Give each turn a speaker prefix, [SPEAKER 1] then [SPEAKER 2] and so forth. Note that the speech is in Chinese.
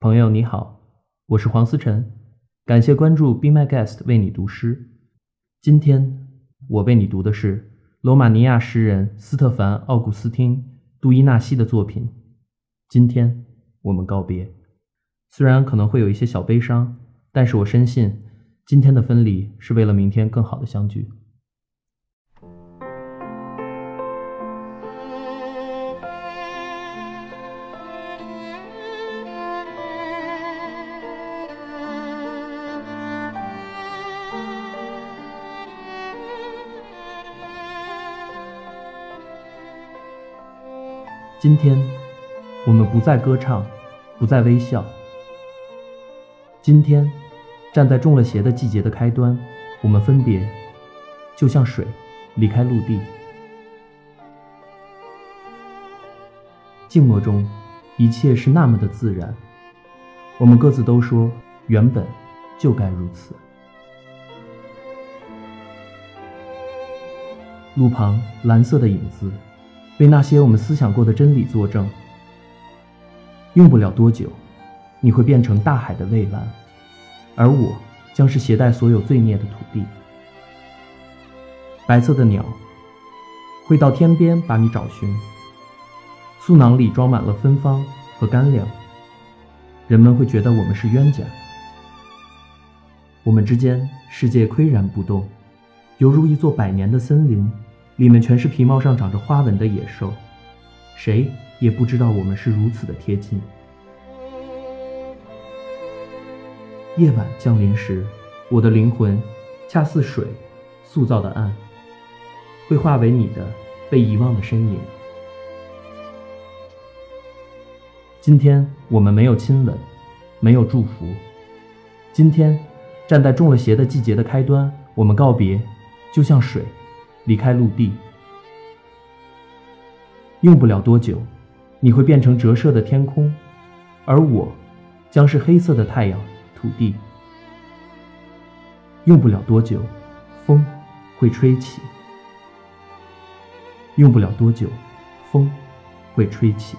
[SPEAKER 1] 朋友你好，我是黄思辰，感谢关注 Be My Guest 为你读诗。今天我为你读的是罗马尼亚诗人斯特凡·奥古斯汀·杜伊纳西的作品。今天我们告别，虽然可能会有一些小悲伤，但是我深信，今天的分离是为了明天更好的相聚。今天，我们不再歌唱，不再微笑。今天，站在中了邪的季节的开端，我们分别，就像水离开陆地。静默中，一切是那么的自然。我们各自都说，原本就该如此。路旁蓝色的影子。为那些我们思想过的真理作证，用不了多久，你会变成大海的蔚蓝，而我将是携带所有罪孽的土地。白色的鸟会到天边把你找寻，素囊里装满了芬芳和干粮。人们会觉得我们是冤家，我们之间世界岿然不动，犹如一座百年的森林。里面全是皮毛上长着花纹的野兽，谁也不知道我们是如此的贴近。夜晚降临时，我的灵魂恰似水塑造的岸，会化为你的被遗忘的身影。今天我们没有亲吻，没有祝福。今天，站在中了邪的季节的开端，我们告别，就像水。离开陆地，用不了多久，你会变成折射的天空，而我，将是黑色的太阳、土地。用不了多久，风会吹起。用不了多久，风会吹起。